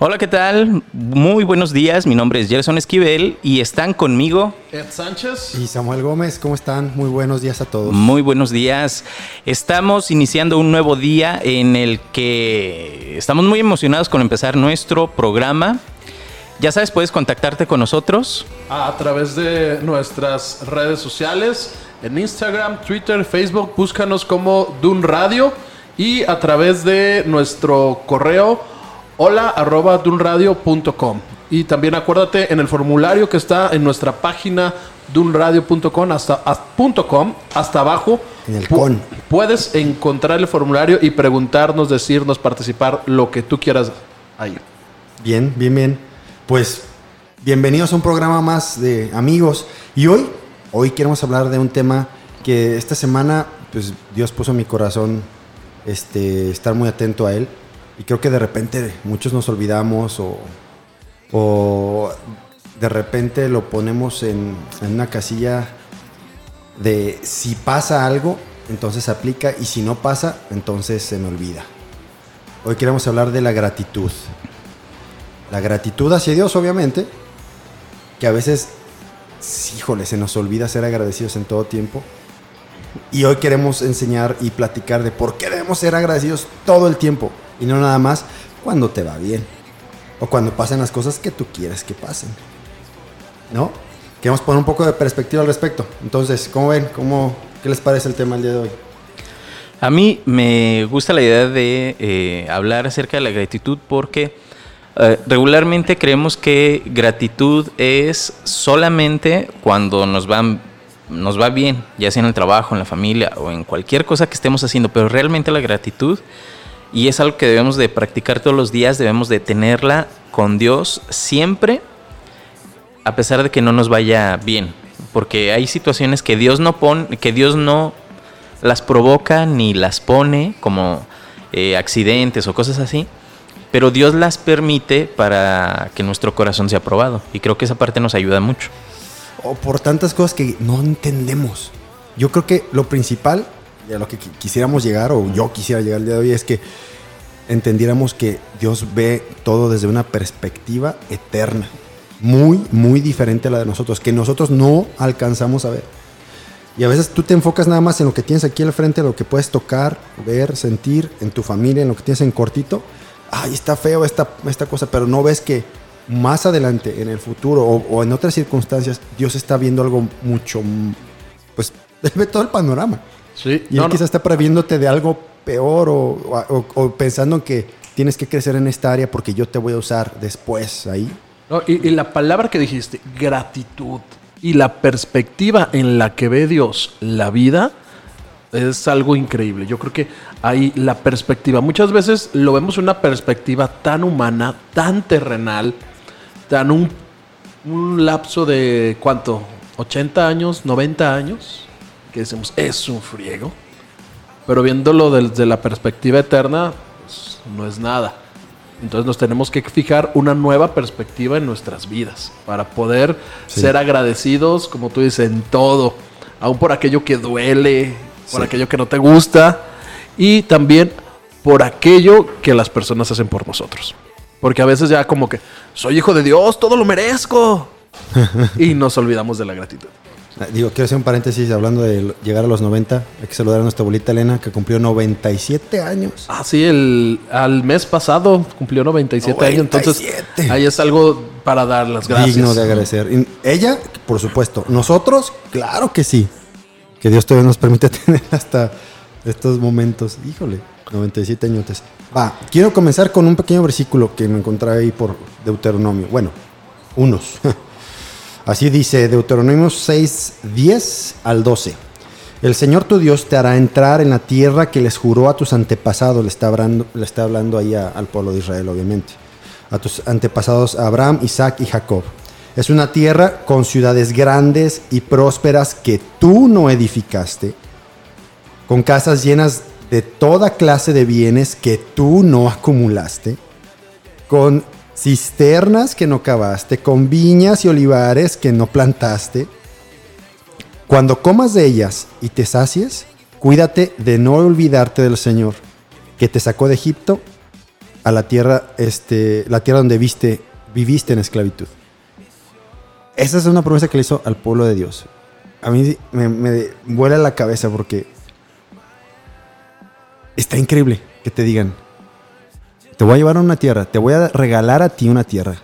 Hola, ¿qué tal? Muy buenos días. Mi nombre es Gerson Esquivel y están conmigo. Ed Sánchez. Y Samuel Gómez, ¿cómo están? Muy buenos días a todos. Muy buenos días. Estamos iniciando un nuevo día en el que estamos muy emocionados con empezar nuestro programa. Ya sabes, puedes contactarte con nosotros. A través de nuestras redes sociales, en Instagram, Twitter, Facebook, búscanos como Dun Radio y a través de nuestro correo hola arroba dunradio.com. Y también acuérdate en el formulario que está en nuestra página dunradio.com hasta, com, hasta abajo. En el con. Puedes encontrar el formulario y preguntarnos, decirnos, participar, lo que tú quieras ahí. Bien, bien, bien. Pues bienvenidos a un programa más de amigos. Y hoy, hoy queremos hablar de un tema que esta semana, pues Dios puso en mi corazón este, estar muy atento a él. Y creo que de repente muchos nos olvidamos o, o de repente lo ponemos en, en una casilla de si pasa algo, entonces aplica y si no pasa, entonces se me olvida. Hoy queremos hablar de la gratitud. La gratitud hacia Dios, obviamente, que a veces, híjole, se nos olvida ser agradecidos en todo tiempo. Y hoy queremos enseñar y platicar de por qué debemos ser agradecidos todo el tiempo y no nada más cuando te va bien o cuando pasan las cosas que tú quieres que pasen. ¿No? Queremos poner un poco de perspectiva al respecto. Entonces, ¿cómo ven? ¿Cómo, ¿Qué les parece el tema el día de hoy? A mí me gusta la idea de eh, hablar acerca de la gratitud porque eh, regularmente creemos que gratitud es solamente cuando nos va, nos va bien, ya sea en el trabajo, en la familia o en cualquier cosa que estemos haciendo, pero realmente la gratitud, y es algo que debemos de practicar todos los días, debemos de tenerla con Dios siempre, a pesar de que no nos vaya bien, porque hay situaciones que Dios no pone, que Dios no las provoca ni las pone como eh, accidentes o cosas así, pero Dios las permite para que nuestro corazón sea probado. Y creo que esa parte nos ayuda mucho. o por tantas cosas que no entendemos. Yo creo que lo principal, a lo que qui- quisiéramos llegar, o yo quisiera llegar el día de hoy, es que entendiéramos que Dios ve todo desde una perspectiva eterna, muy, muy diferente a la de nosotros, que nosotros no alcanzamos a ver. Y a veces tú te enfocas nada más en lo que tienes aquí al frente, lo que puedes tocar, ver, sentir, en tu familia, en lo que tienes en cortito. Ay, está feo esta, esta cosa, pero no ves que más adelante, en el futuro o, o en otras circunstancias, Dios está viendo algo mucho, pues, ve todo el panorama. Sí, Y él quizás está previéndote de algo peor o, o- o pensando en que tienes que crecer en esta área porque yo te voy a usar después ahí. No, y, y la palabra que dijiste, gratitud, y la perspectiva en la que ve Dios la vida, es algo increíble. Yo creo que ahí la perspectiva, muchas veces lo vemos una perspectiva tan humana, tan terrenal, tan un, un lapso de, ¿cuánto? ¿80 años? ¿90 años? Que decimos, es un friego. Pero viéndolo desde la perspectiva eterna, pues, no es nada. Entonces nos tenemos que fijar una nueva perspectiva en nuestras vidas para poder ser agradecidos, como tú dices, en todo, aún por aquello que duele, por Sí. aquello que no te gusta y también por aquello que las personas hacen por nosotros. Porque a veces ya como que soy hijo de Dios, todo lo merezco. y nos olvidamos de la gratitud. Ah, Digo, quiero hacer un paréntesis hablando de llegar a los 90. Hay que saludar a nuestra abuelita Elena que cumplió 97 años. Ah, sí, el, al mes pasado cumplió 97, años, entonces 97. ahí es algo para dar las gracias. Digno de agradecer. Y ella, por supuesto. Nosotros, claro que sí. Que Dios todavía nos permite tener hasta estos momentos. Híjole, 97 años. Va, quiero comenzar con un pequeño versículo que me encontré ahí por Deuteronomio. Bueno, unos. Así dice Deuteronomio 6, 10 al 12. El Señor tu Dios te hará entrar en la tierra que les juró a tus antepasados. Le está hablando, le está hablando ahí al pueblo de Israel, obviamente. a tus antepasados Abraham, Isaac y Jacob. Es una tierra con ciudades grandes y prósperas que tú no edificaste, con casas llenas de toda clase de bienes que tú no acumulaste, con cisternas que no cavaste, con viñas y olivares que no plantaste. Cuando comas de ellas y te sacies, cuídate de no olvidarte del Señor, que te sacó de Egipto a la tierra, este, la tierra donde viste, viviste en esclavitud. Esa es una promesa que le hizo al pueblo de Dios. A mí me, me vuela la cabeza porque está increíble que te digan, te voy a llevar a una tierra, te voy a regalar a ti una tierra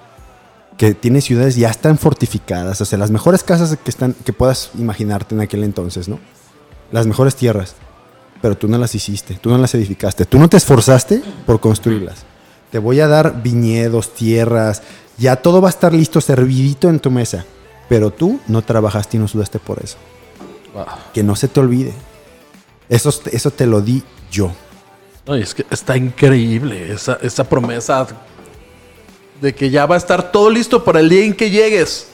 que tiene ciudades ya están fortificadas, o sea, las mejores casas que están que puedas imaginarte en aquel entonces, ¿no? Las mejores tierras, pero tú no las hiciste, tú no las edificaste, tú no te esforzaste por construirlas. Te voy a dar viñedos, tierras, ya todo va a estar listo, servidito en tu mesa, pero tú no trabajaste y no sudaste por eso. Que no se te olvide. Eso, eso te lo di yo. No, es que está increíble esa, esa promesa de que ya va a estar todo listo para el día en que llegues.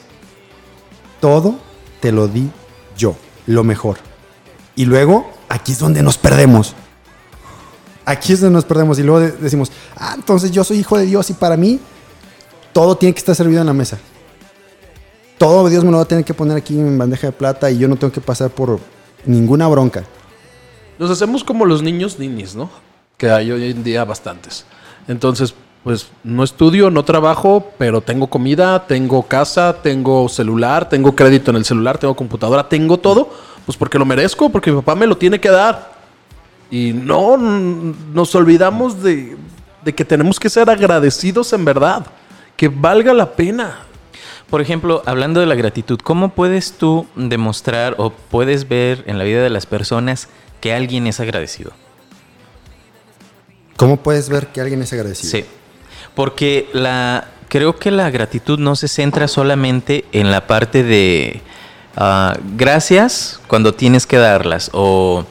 Todo te lo di yo, lo mejor. Y luego, aquí es donde nos perdemos. Aquí es donde nos perdemos. Y luego de- decimos, ah, entonces yo soy hijo de Dios y para mí todo tiene que estar servido en la mesa. Todo Dios me lo va a tener que poner aquí en bandeja de plata y yo no tengo que pasar por ninguna bronca. Nos hacemos como los niños ninis, ¿no? Que hay hoy en día bastantes. Entonces, pues no estudio, no trabajo, pero tengo comida, tengo casa, tengo celular, tengo crédito en el celular, tengo computadora, tengo todo, pues porque lo merezco, porque mi papá me lo tiene que dar. Y no nos olvidamos de, de que tenemos que ser agradecidos en verdad, que valga la pena. Por ejemplo, hablando de la gratitud, ¿cómo puedes tú demostrar o puedes ver en la vida de las personas que alguien es agradecido? ¿Cómo puedes ver que alguien es agradecido? Sí. Porque la creo que la gratitud no se centra solamente en la parte de ah, gracias cuando tienes que darlas o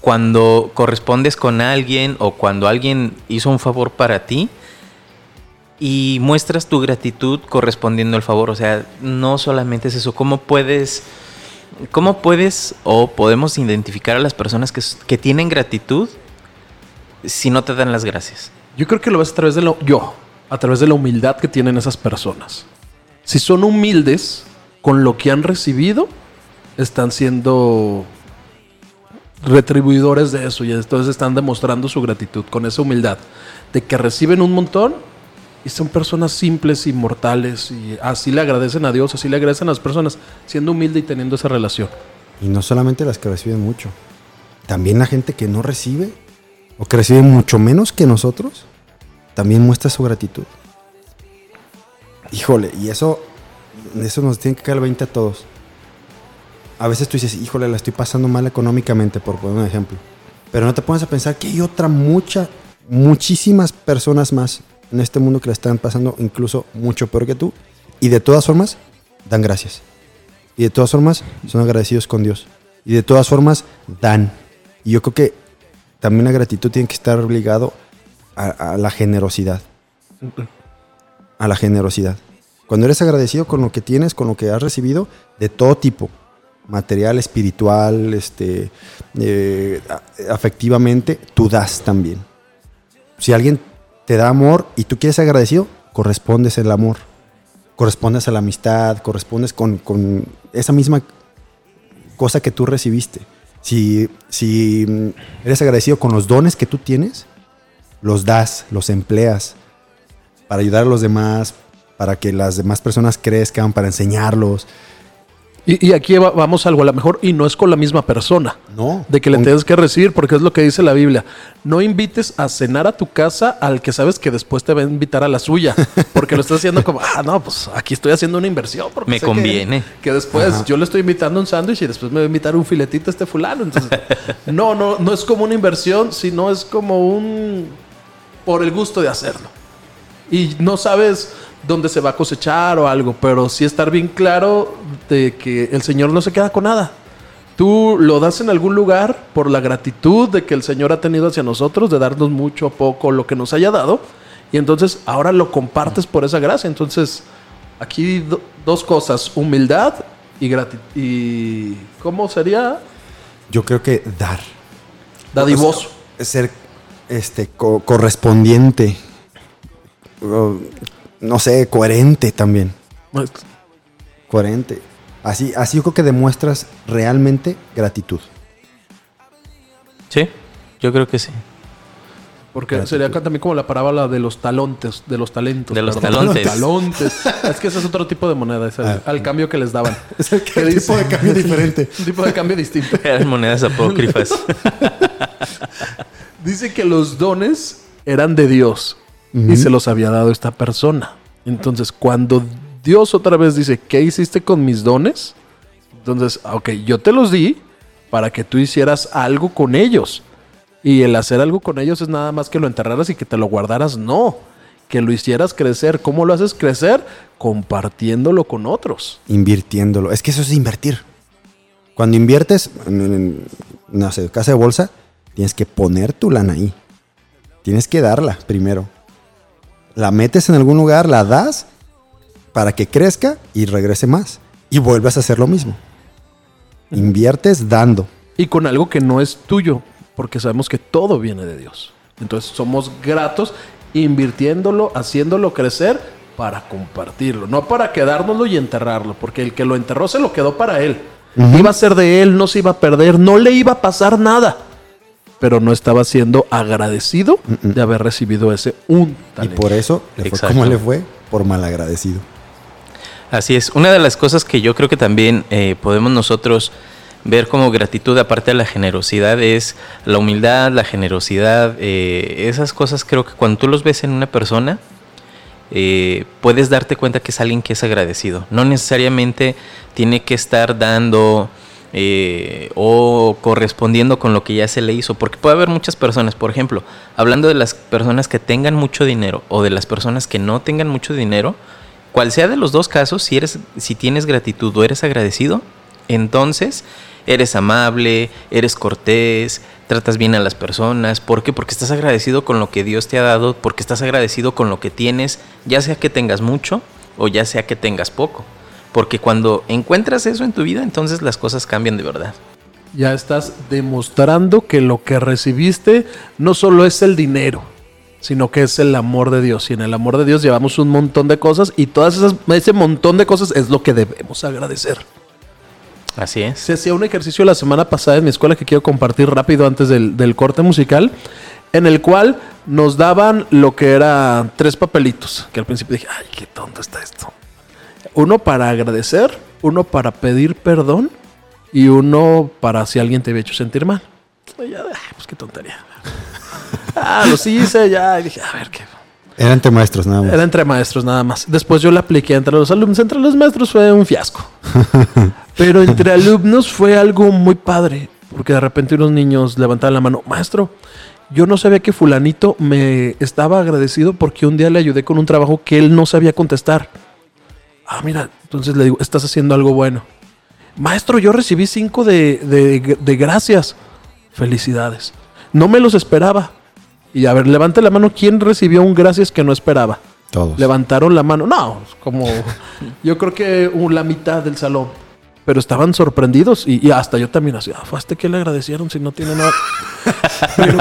cuando correspondes con alguien o cuando alguien hizo un favor para ti y muestras tu gratitud correspondiendo al favor. O sea, no solamente es eso. ¿Cómo puedes, cómo puedes o podemos identificar a las personas que, que tienen gratitud si no te dan las gracias? Yo creo que lo ves a través de lo yo, a través de la humildad que tienen esas personas. Si son humildes con lo que han recibido, están siendo retribuidores de eso y entonces están demostrando su gratitud con esa humildad de que reciben un montón y son personas simples y mortales y así le agradecen a Dios, así le agradecen a las personas, siendo humilde y teniendo esa relación. Y no solamente las que reciben mucho, también la gente que no recibe o que recibe mucho menos que nosotros, también muestra su gratitud. Híjole, y eso, eso nos tiene que caer el 20 a todos. A veces tú dices, híjole, la estoy pasando mal económicamente, por poner un ejemplo. Pero no te pones a pensar que hay otra mucha, muchísimas personas más en este mundo que la están pasando incluso mucho peor que tú. Y de todas formas, dan gracias. Y de todas formas, son agradecidos con Dios. Y de todas formas, dan. Y yo creo que también la gratitud tiene que estar obligado a, la generosidad. A la generosidad. Cuando eres agradecido con lo que tienes, con lo que has recibido, de todo tipo, material, espiritual, este, eh, afectivamente, tú das también. Si alguien te da amor y tú quieres ser agradecido, correspondes el amor correspondes a la amistad, correspondes con esa misma cosa que tú recibiste. Si, si mm, eres agradecido con los dones que tú tienes, los das, los empleas para ayudar a los demás, para que las demás personas crezcan, para enseñarlos. Y, y aquí va- vamos a algo, a lo mejor, y no es con la misma persona. No. De que le tienes que recibir, porque es lo que dice la Biblia. No invites a cenar a tu casa al que sabes que después te va a invitar a la suya. Porque lo estás haciendo como, ah, no, pues aquí estoy haciendo una inversión. Porque Me que- conviene. Que, después yo le estoy invitando un sándwich y después me va a invitar un filetito a este fulano. Entonces, no, no, no es como una inversión, sino es como un. por el gusto de hacerlo. Y no sabes dónde se va a cosechar o algo, pero sí estar bien claro de que el Señor no se queda con nada. Tú lo das en algún lugar por la gratitud de que el Señor ha tenido hacia nosotros, de darnos mucho o poco lo que nos haya dado, Y entonces ahora lo compartes por esa gracia. Entonces, aquí do- dos cosas, humildad y gratitud. ¿Y cómo sería? Yo creo que dar. Dadivoso. Ser este, co- correspondiente. O, no sé, coherente también. Coherente. Así, así yo creo que demuestras realmente gratitud. Sí, yo creo que sí. Porque sería acá también como la parábola de los talontes, de los talentos. De los talontes. Talontes. es que ese es otro tipo de moneda, es el- Ah. al cambio que les daban. Es el tipo de cambio diferente. Un tipo de cambio distinto. Eran monedas apócrifas. Dice que los dones eran de Dios y se los había dado esta persona. Entonces, cuando Dios otra vez dice, ¿qué hiciste con mis dones? Entonces, ok, yo te los di para que tú hicieras algo con ellos. Y el hacer algo con ellos es nada más que lo enterraras y que te lo guardaras. No, que lo hicieras crecer. ¿Cómo lo haces crecer? Compartiéndolo con otros. Invirtiéndolo. Es que eso es invertir. Cuando inviertes, en, en, no sé, casa de bolsa, tienes que poner tu lana ahí. Tienes que darla primero. La metes en algún lugar, la das para que crezca y regrese más. Y vuelves a hacer lo mismo. Inviertes dando. y con algo que no es tuyo, porque sabemos que todo viene de Dios. Entonces somos gratos invirtiéndolo, haciéndolo crecer para compartirlo, no para quedárnoslo y enterrarlo, porque el que lo enterró se lo quedó para él. Iba a ser de él, no se iba a perder, no le iba a pasar nada, pero no estaba siendo agradecido de haber recibido ese un Y por eso le fue como le fue, por malagradecido. Así es. Una de las cosas que yo creo que también eh, podemos nosotros ver como gratitud, aparte de la generosidad, es la humildad, la generosidad. eh, esas cosas creo que cuando tú los ves en una persona, eh, puedes darte cuenta que es alguien que es agradecido. No necesariamente tiene que estar dando eh, o correspondiendo con lo que ya se le hizo, porque puede haber muchas personas, por ejemplo, hablando de las personas que tengan mucho dinero o de las personas que no tengan mucho dinero, cual sea de los dos casos, si eres, si tienes gratitud o eres agradecido, entonces eres amable, eres cortés, tratas bien a las personas. ¿Por qué? Porque estás agradecido con lo que Dios te ha dado, porque estás agradecido con lo que tienes, ya sea que tengas mucho o ya sea que tengas poco. Porque cuando encuentras eso en tu vida, entonces las cosas cambian de verdad. Ya estás demostrando que lo que recibiste no solo es el dinero, sino que es el amor de Dios. Y en el amor de Dios llevamos un montón de cosas y todas esas, ese montón de cosas es lo que debemos agradecer. Así es. Se hacía un ejercicio la semana pasada en mi escuela que quiero compartir rápido antes del, del corte musical, en el cual nos daban lo que era tres papelitos, que al principio dije, ay, qué tonto está esto. Uno para agradecer, uno para pedir perdón y uno para si alguien te había hecho sentir mal. Y ya, ah, pues qué tontería. ah, los hice ya, y dije, a ver qué. Era entre maestros, nada más. Era entre maestros nada más. Después yo la apliqué entre los alumnos. Entre los maestros fue un fiasco. Pero entre alumnos fue algo muy padre. Porque de repente unos niños levantaban la mano. Maestro, yo no sabía que fulanito me estaba agradecido porque un día le ayudé con un trabajo que él no sabía contestar. Ah, mira, entonces le digo, estás haciendo algo bueno. Maestro, yo recibí cinco de, de- de gracias. Felicidades. No me los esperaba. Y a ver, levante la mano. ¿Quién recibió un gracias que no esperaba? Todos. Levantaron la mano. No, como yo creo que la mitad del salón. Pero estaban sorprendidos y, y hasta yo también así, ah, fue a este que le agradecieron si no tiene nada. Pero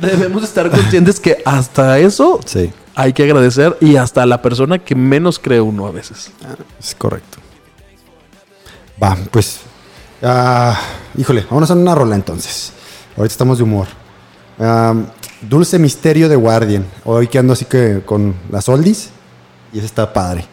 debemos estar conscientes que hasta eso Sí, hay que agradecer y hasta a la persona que menos cree uno a veces. es correcto. Va, pues. ah, híjole, vamos a una rola entonces. Ahorita estamos de humor. Dulce Misterio de Guardian. Hoy que ando así que con las oldies. Y ese está padre.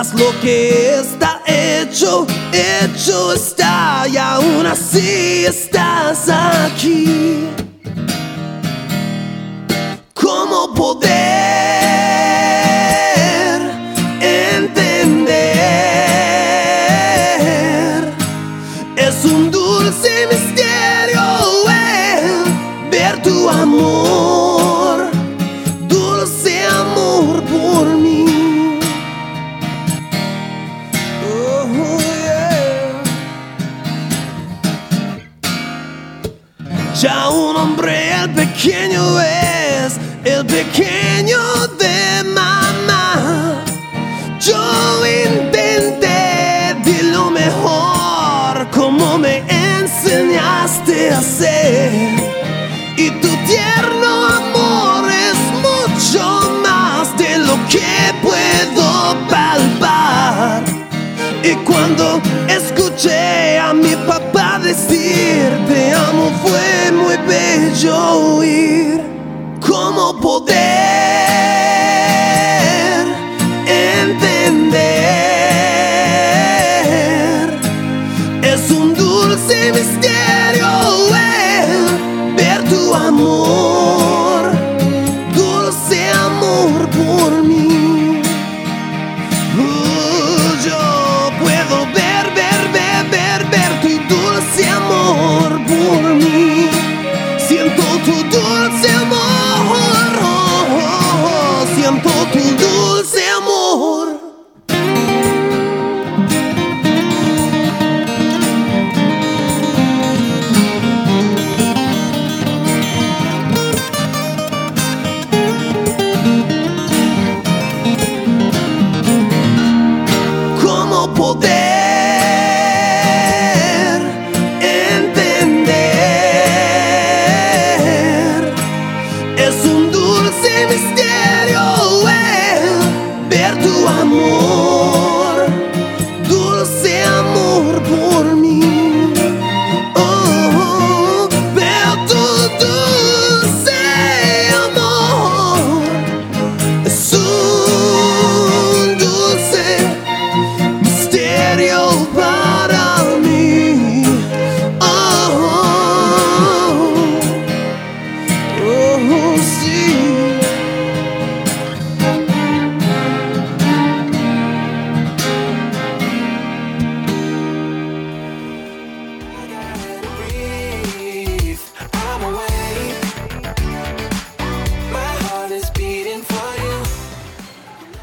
Mas lo que está hecho, hecho está y aún así estás aquí. ¿Cómo poder pequeño de mamá. Yo intenté de lo mejor como me enseñaste a hacer. Y tu tierno amor es mucho más de lo que puedo palpar. Y cuando escuché a mi papá decir te amo fue muy bello oír cómo poder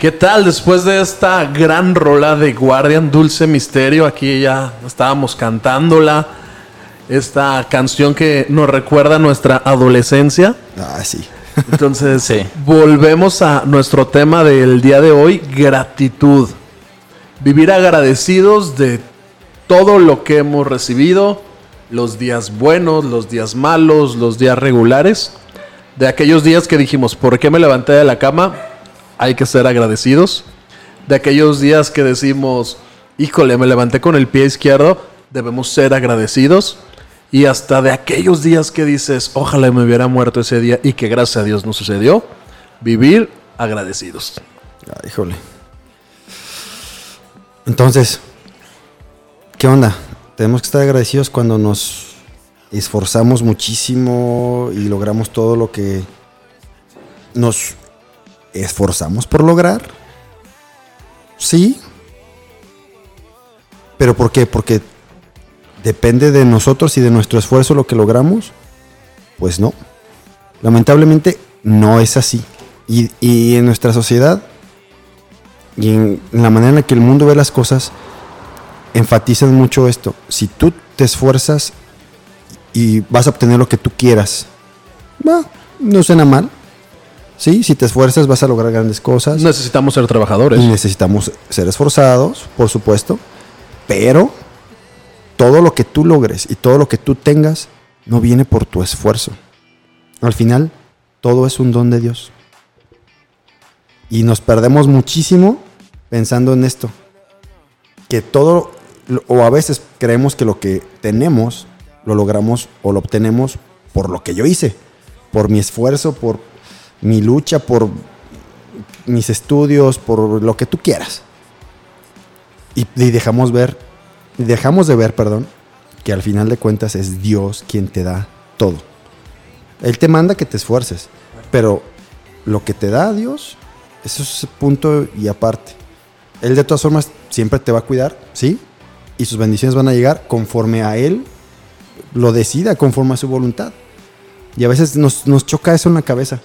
¿Qué tal después de esta gran rola de Guardian Dulce Misterio? Aquí ya estábamos cantándola. Esta canción que nos recuerda nuestra adolescencia. Ah, sí. Entonces, Sí. volvemos a nuestro tema del día de hoy, gratitud. Vivir agradecidos de todo lo que hemos recibido, los días buenos, los días malos, los días regulares. De aquellos días que dijimos, ¿por qué me levanté de la cama? Hay que ser agradecidos. De aquellos días que decimos, híjole, me levanté con el pie izquierdo, debemos ser agradecidos. Y hasta de aquellos días que dices, ojalá me hubiera muerto ese día y que gracias a Dios no sucedió, vivir agradecidos. Ah, híjole. Entonces, ¿qué onda? Tenemos que estar agradecidos cuando nos esforzamos muchísimo y logramos todo lo que nos esforzamos por lograr. Sí. ¿Pero por qué? Porque depende de nosotros y de nuestro esfuerzo lo que logramos. Pues no. Lamentablemente no es así. Y, y en nuestra sociedad y en la manera en la que el mundo ve las cosas, enfatizan mucho esto. Si tú te esfuerzas y vas a obtener lo que tú quieras, bah, no suena mal. Sí, si te esfuerzas vas a lograr grandes cosas. Necesitamos ser trabajadores. Y necesitamos ser esforzados, por supuesto. Pero todo lo que tú logres y todo lo que tú tengas no viene por tu esfuerzo. Al final, todo es un don de Dios. Y nos perdemos muchísimo pensando en esto. Que todo, o a veces creemos que lo que tenemos, lo logramos o lo obtenemos por lo que yo hice. Por mi esfuerzo, por mi lucha, por mis estudios, por lo que tú quieras. Y, dejamos ver, dejamos de ver, perdón, que al final de cuentas es Dios quien te da todo. Él te manda que te esfuerces, pero lo que te da Dios, eso es punto y aparte. Él de todas formas siempre te va a cuidar, ¿sí? Y sus bendiciones van a llegar conforme a Él lo decida, conforme a su voluntad. Y a veces nos, nos choca eso en la cabeza.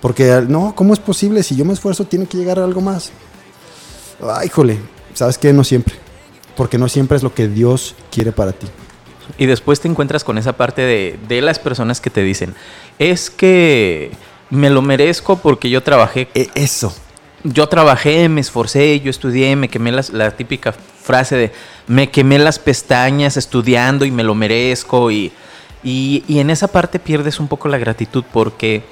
Porque, no, ¿cómo es posible? Si yo me esfuerzo, tiene que llegar algo más. Ay, híjole, ¿sabes qué? No siempre. Porque no siempre es lo que Dios quiere para ti. Y después te encuentras con esa parte de, de las personas que te dicen, es que me lo merezco porque yo trabajé, E- eso. yo trabajé, me esforcé, yo estudié, me quemé las- la típica frase de, me quemé las pestañas estudiando y me lo merezco. Y, y, y en esa parte pierdes un poco la gratitud porque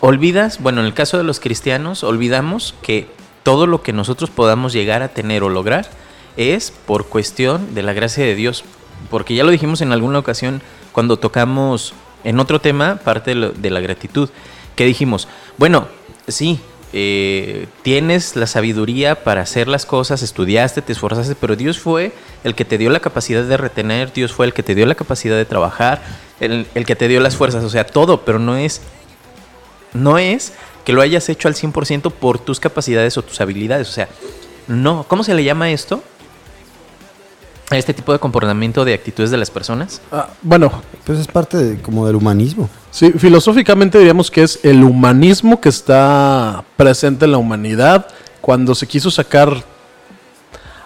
olvidas, bueno, en el caso de los cristianos, olvidamos que todo lo que nosotros podamos llegar a tener o lograr es por cuestión de la gracia de Dios. Porque ya lo dijimos en alguna ocasión cuando tocamos en otro tema, parte de, la gratitud, que dijimos, bueno, sí, eh, tienes la sabiduría para hacer las cosas, estudiaste, te esforzaste, pero Dios fue el que te dio la capacidad de retener, Dios fue el que te dio la capacidad de trabajar, el, el que te dio las fuerzas, o sea, todo, pero no es no es que lo hayas hecho al 100% por tus capacidades o tus habilidades. O sea, no. ¿Cómo se le llama esto? A este tipo de comportamiento de actitudes de las personas. Ah, bueno, Pues es parte de- como del humanismo. sí, filosóficamente diríamos que es el humanismo que está presente en la humanidad cuando se quiso sacar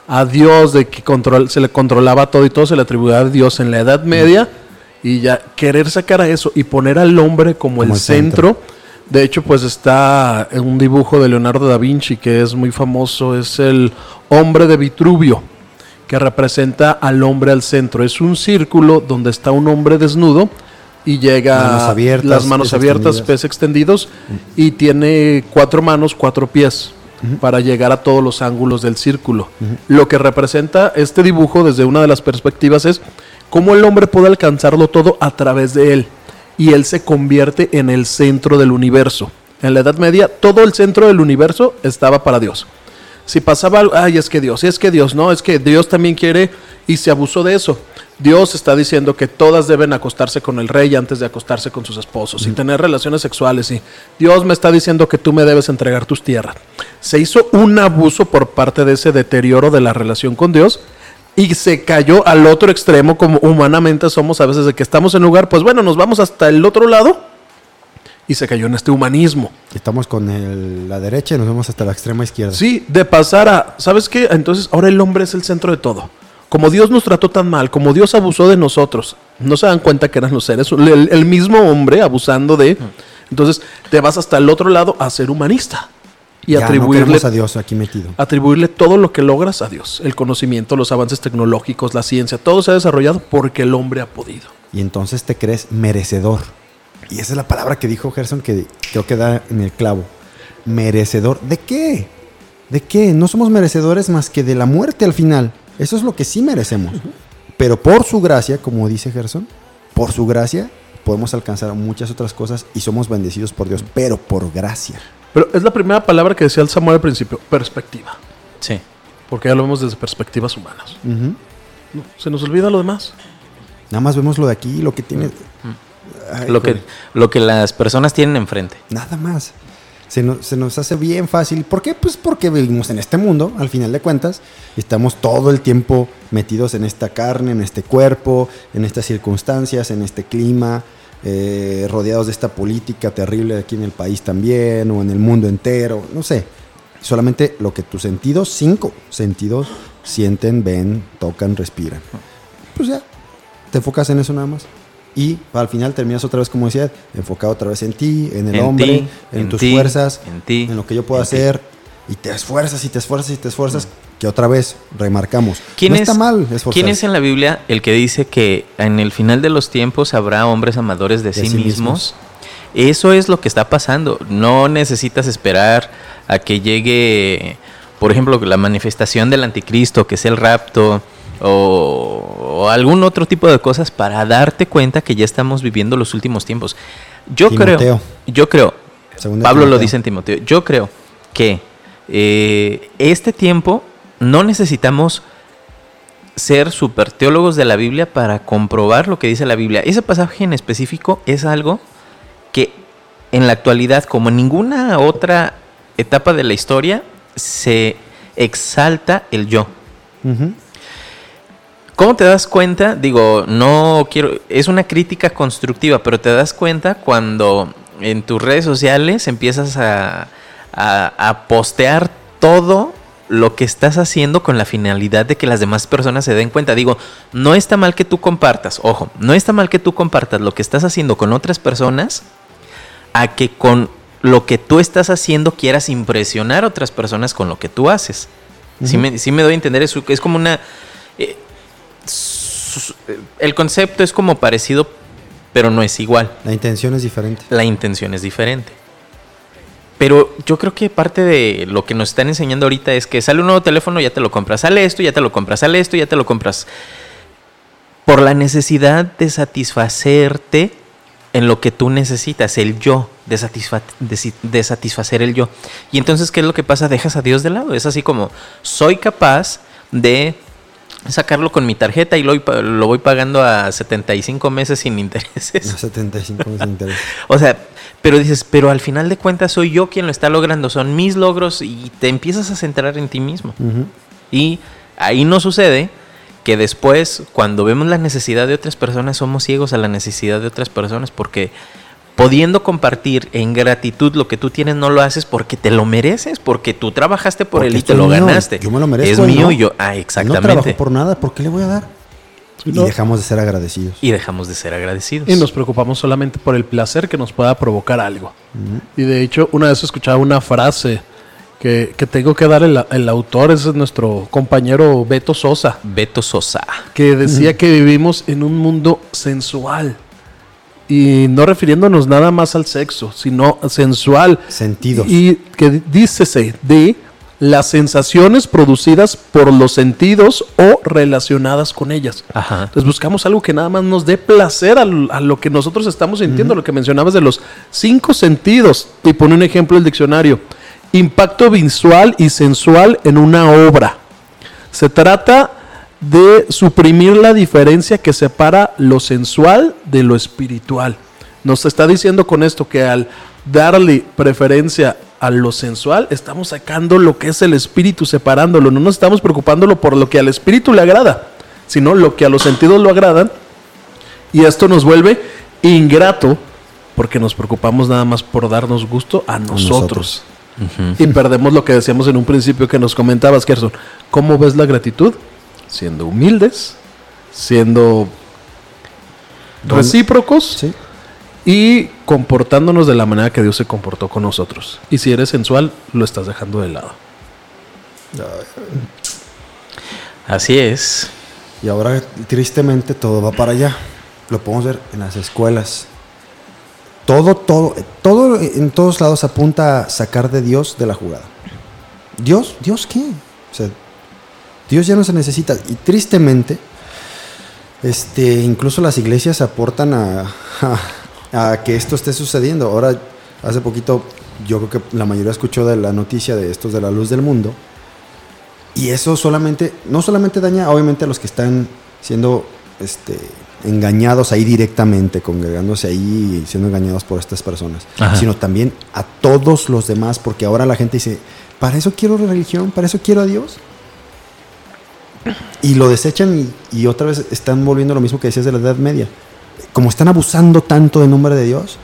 a Dios de que control, se le controlaba todo y todo se le atribuía a Dios en la Edad Media y ya querer sacar a eso y poner al hombre como, Como el el centro. centro. De hecho, pues está en un dibujo de Leonardo da Vinci que es muy famoso, es el hombre de Vitruvio, que representa al hombre al centro. Es un círculo donde está un hombre desnudo y llega Manos abiertas, las manos abiertas, extendidas. pies extendidos y tiene cuatro manos, cuatro pies para llegar a todos los ángulos del círculo. Lo que representa este dibujo desde una de las perspectivas es cómo el hombre puede alcanzarlo todo a través de él y él se convierte en el centro del universo. En la Edad Media todo el centro del universo estaba para Dios. Si pasaba algo, ay, es que Dios, es que Dios, no, es que Dios también quiere y se abusó de eso. Dios está diciendo que todas deben acostarse con el rey antes de acostarse con sus esposos y tener relaciones sexuales. Y Dios me está diciendo que tú me debes entregar tus tierras. Se hizo un abuso por parte de ese deterioro de la relación con Dios y se cayó al otro extremo como humanamente somos a veces de que estamos en lugar, pues bueno, nos vamos hasta el otro lado y se cayó en este humanismo. Estamos con el- la derecha y nos vamos hasta la extrema izquierda. Sí, de pasar a, ¿sabes qué? Entonces ahora el hombre es el centro de todo. Como Dios nos trató tan mal, como Dios abusó de nosotros, no se dan cuenta que eran los seres, el, el mismo hombre abusando de... Entonces te vas hasta el otro lado a ser humanista y ya no atribuirle, queremos a Dios aquí metido. atribuirle todo lo que logras a Dios. El conocimiento, los avances tecnológicos, la ciencia, todo se ha desarrollado porque el hombre ha podido. Y entonces te crees merecedor. Y esa es la palabra que dijo Gerson que creo que da en el clavo. Merecedor. ¿De qué? ¿De qué? No somos merecedores más que de la muerte al final. Eso es lo que sí merecemos. Pero por su gracia, como dice Gerson, por su gracia podemos alcanzar muchas otras cosas y somos bendecidos por Dios, pero por gracia. Pero es la primera palabra que decía el Samuel al principio, perspectiva. Sí. Porque ya lo vemos desde perspectivas humanas. No, se nos olvida lo demás. Nada más vemos lo de aquí, lo que tiene. Ay, Lo que, lo que las personas tienen enfrente. Nada más. Se nos, se nos hace bien fácil. ¿Por qué? Pues porque vivimos en este mundo, al final de cuentas. y Estamos todo el tiempo metidos en esta carne, en este cuerpo, en estas circunstancias, en este clima, eh, rodeados de esta política terrible aquí en el país también, o en el mundo entero, no sé. Solamente lo que tus sentidos, cinco sentidos, sienten, ven, tocan, respiran. Pues ya, te enfocas en eso nada más. Y al final terminas otra vez, como decía, enfocado otra vez en ti, en el En hombre, ti, en, en tus ti, fuerzas, en ti, en lo que yo puedo ti. hacer. Y te esfuerzas y te esfuerzas y te esfuerzas. Que otra vez remarcamos. ¿Quién no es, está mal. ¿Quién es en la Biblia el que dice que en el final de los tiempos habrá hombres amadores de, sí, sí mismos? Eso es lo que está pasando. No necesitas esperar a que llegue, por ejemplo, la manifestación del anticristo, que es el rapto, o, o algún otro tipo de cosas para darte cuenta que ya estamos viviendo los últimos tiempos. Yo creo, Timoteo. yo creo, Segunda Pablo lo dice en Timoteo, yo creo que eh, este tiempo no necesitamos ser super teólogos de la Biblia para comprobar lo que dice la Biblia. Ese pasaje en específico es algo que en la actualidad, como en ninguna otra etapa de la historia, se exalta el yo. ¿Cómo te das cuenta? Digo, no quiero, es una crítica constructiva, pero te das cuenta cuando en tus redes sociales empiezas a, a- a postear todo lo que estás haciendo con la finalidad de que las demás personas se den cuenta. Digo, no está mal que tú compartas, ojo, no está mal que tú compartas lo que estás haciendo con otras personas a que con lo que tú estás haciendo quieras impresionar a otras personas con lo que tú haces. sí, me, sí me doy a entender, es, es como una... eh, s- el concepto es como parecido, pero no es igual. La intención es diferente. La intención es diferente. Pero yo creo que parte de lo que nos están enseñando ahorita es que sale un nuevo teléfono, ya te lo compras, sale esto, ya te lo compras, sale esto, ya te lo compras. Por la necesidad de satisfacerte en lo que tú necesitas, el yo, de, satisfa- de satisfacer el yo. Y entonces, ¿qué es lo que pasa? Dejas a Dios de lado. Es así como, soy capaz de sacarlo con mi tarjeta y lo, lo voy pagando a 75 meses sin intereses. No, 75 meses de interés. O sea, pero dices, pero al final de cuentas soy yo quien lo está logrando, son mis logros y te empiezas a centrar en ti mismo. Y ahí no sucede que después, cuando vemos la necesidad de otras personas, somos ciegos a la necesidad de otras personas porque pudiendo compartir en gratitud lo que tú tienes, no lo haces porque te lo mereces, porque tú trabajaste por Porque él y te lo mío, ganaste. yo me lo merezco, Es mío no. y yo, ah, No exactamente. trabajo por nada, ¿por qué le voy a dar? Y dejamos de ser agradecidos. Y dejamos de ser agradecidos. Y nos preocupamos solamente por el placer que nos pueda provocar algo. Y de hecho, una vez escuchaba una frase que, que tengo que dar el, el autor, ese es nuestro compañero Beto Sosa, Beto Sosa. que decía que vivimos en un mundo sensual. Y no refiriéndonos nada más al sexo, sino sensual. Sentidos. Y que dícese de las sensaciones producidas por los sentidos o relacionadas con ellas. Ajá. Entonces buscamos algo que nada más nos dé placer a, lo que nosotros estamos sintiendo, lo que mencionabas de los cinco sentidos. Y pone un ejemplo el diccionario. Impacto visual y sensual en una obra. Se trata de suprimir la diferencia que separa lo sensual de lo espiritual. Nos está diciendo con esto que al darle preferencia a lo sensual, estamos sacando lo que es el espíritu, separándolo. No nos estamos preocupándolo por lo que al espíritu le agrada, sino lo que a los sentidos lo agradan. Y esto nos vuelve ingrato porque nos preocupamos nada más por darnos gusto a nosotros. nosotros. Y perdemos lo que decíamos en un principio que nos comentabas, Gerson. ¿Cómo ves la gratitud? Siendo humildes, siendo recíprocos Sí. Y comportándonos de la manera que Dios se comportó con nosotros. Y si eres sensual, lo estás dejando de lado. Así es. Y ahora, tristemente, todo va para allá. Lo podemos ver en las escuelas. Todo, todo, todo en todos lados apunta a sacar de Dios de la jugada. ¿Dios? ¿Dios qué? O sea, Dios ya no se necesita. Y tristemente, este, incluso las iglesias aportan a, a- a que esto esté sucediendo. Ahora, hace poquito, yo creo que la mayoría escuchó de la noticia de estos de la luz del mundo. Y eso solamente, no solamente daña obviamente a los que están siendo este, engañados ahí directamente, congregándose ahí y siendo engañados por estas personas, Ajá. sino también a todos los demás, porque ahora la gente dice, ¿para eso quiero religión? ¿Para eso quiero a Dios? Y lo desechan y, y otra vez están volviendo lo mismo que decías de la Edad Media. Como están abusando tanto del nombre de Dios,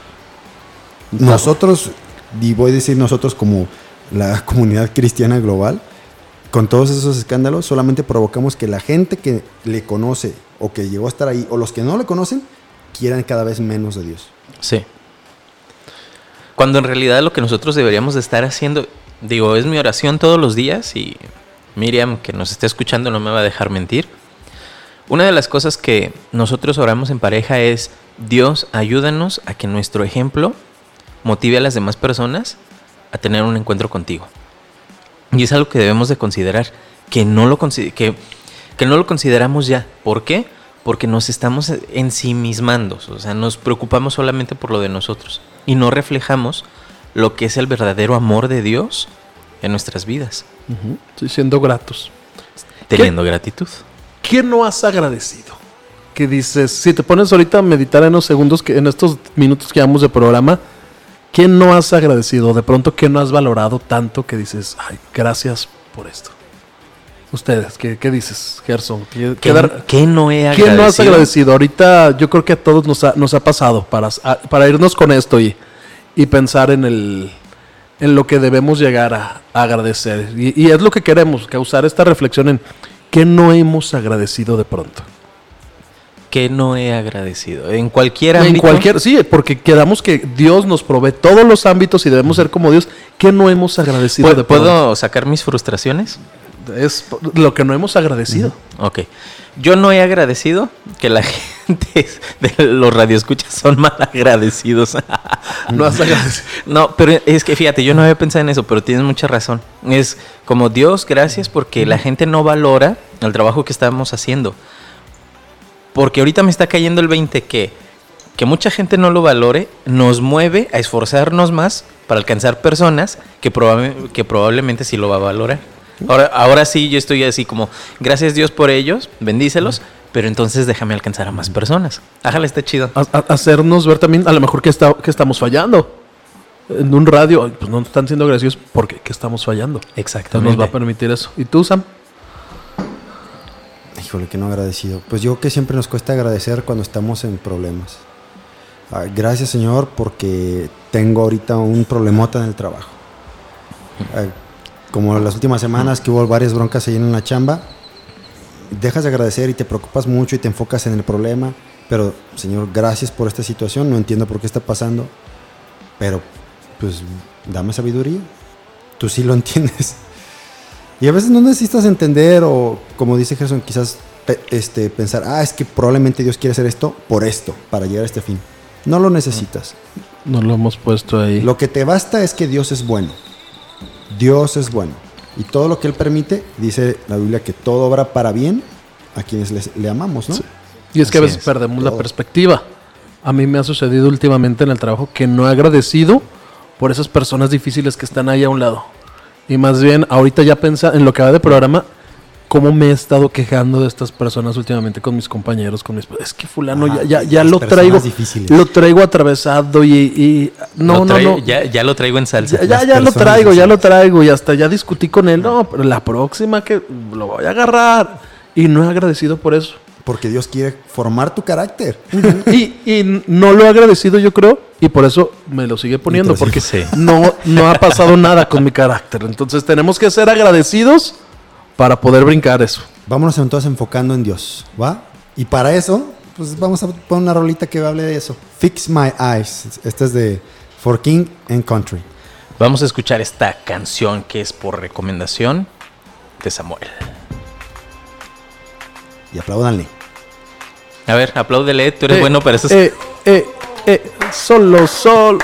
nosotros, y voy a decir nosotros como la comunidad cristiana global, con todos esos escándalos, solamente provocamos que la gente que le conoce o que llegó a estar ahí, o los que no le conocen, quieran cada vez menos de Dios. Sí. Cuando en realidad lo que nosotros deberíamos de estar haciendo, digo, es mi oración todos los días y Miriam, que nos está escuchando, no me va a dejar mentir. Una de las cosas que nosotros oramos en pareja es, Dios, ayúdanos a que nuestro ejemplo motive a las demás personas a tener un encuentro contigo. Y es algo que debemos de considerar, que no lo, que, que no lo consideramos ya. ¿Por qué? Porque nos estamos ensimismando, o sea, nos preocupamos solamente por lo de nosotros y no reflejamos lo que es el verdadero amor de Dios en nuestras vidas. Sí, siendo gratos. teniendo gratitud. ¿Qué no has agradecido? Que dices, si te pones ahorita a meditar en los segundos, que en estos minutos que llevamos de programa, ¿qué no has agradecido? De pronto, ¿qué no has valorado tanto que dices, ay, gracias por esto? Ustedes, ¿qué, qué dices, Gerson? ¿Qué, ¿Qué, dar- qué no he ¿Qué agradecido? no has agradecido? Ahorita yo creo que a todos nos ha, nos ha pasado para, a- para irnos con esto y, y pensar en el en lo que debemos llegar a, a agradecer. Y, y es lo que queremos, causar esta reflexión en qué no hemos agradecido de pronto. ¿Qué no he agradecido? En cualquier En ámbito. cualquier, sí, porque quedamos que Dios nos provee todos los ámbitos y debemos ser como Dios. ¿Qué no hemos agradecido de ¿Puedo, pronto? ¿Puedo sacar mis frustraciones? Es lo que no hemos agradecido. Ok. Yo no he agradecido que la gente de los radioescuchas son mal agradecidos. No has agradecido. No, pero es que fíjate, yo no había pensado en eso, pero tienes mucha razón. Es como Dios, gracias porque la gente no valora el trabajo que estamos haciendo. Porque ahorita me está cayendo el 20 que que mucha gente no lo valore nos mueve a esforzarnos más para alcanzar personas que, que probablemente sí lo va a valorar. Ahora, ahora sí, yo estoy así como, gracias Dios por ellos, bendícelos, pero entonces déjame alcanzar a más personas. Ájale, está chido. a- a- hacernos ver también a lo mejor que, está, que estamos fallando. En un radio, pues no están siendo graciosos porque que estamos fallando. Exactamente. nos va a permitir eso. ¿Y tú, Sam? Híjole, que no agradecido. Pues yo que siempre nos cuesta agradecer cuando estamos en problemas. Ah, gracias, Señor, porque tengo ahorita un problemota en el trabajo. Como las últimas semanas que hubo varias broncas ahí en la chamba, dejas de agradecer y te preocupas mucho y te enfocas en el problema. Pero, Señor, gracias por esta situación. No entiendo por qué está pasando. Pero, pues, dame sabiduría. Tú sí lo entiendes. Y a veces no necesitas entender o, como dice Gerson, quizás este, pensar, ah, es que probablemente Dios quiere hacer esto por esto, para llegar a este fin. No lo necesitas. Nos lo hemos puesto ahí. Lo que te basta es que Dios es bueno. Dios es bueno. Y todo lo que Él permite, dice la Biblia, que todo obra para bien a quienes les- le amamos, ¿no? y es que a veces es. perdemos la perspectiva. A mí me ha sucedido últimamente en el trabajo que no he agradecido por esas personas difíciles que están ahí a un lado. Y más bien, ahorita ya pensa en lo que va de programa, cómo me he estado quejando de estas personas últimamente con mis compañeros, con mis... Es que fulano Ajá, ya, ya, ya lo traigo, difíciles. lo traigo atravesado y... y- no, Lo no, traigo- no. Ya, ya lo traigo en salsa. Ya, ya, lo traigo, ya lo traigo y hasta ya discutí con él. No, pero la próxima que lo voy a agarrar. Y no he agradecido por eso. Porque Dios quiere formar tu carácter. y, y no lo he agradecido, yo creo, y por eso me lo sigue poniendo, porque sí. no, no ha pasado nada con mi carácter. Entonces tenemos que ser agradecidos para poder brincar eso. Vámonos entonces enfocando en Dios, ¿va? Y para eso, pues vamos a poner una rolita que hable de eso. Fix My Eyes. Esta es de For King and Country. Vamos a escuchar esta canción que es por recomendación de Samuel. Y apláudanle. A ver, apláudele, tú eres Eh, bueno para esas. Eh, eh, eh, solo, sol.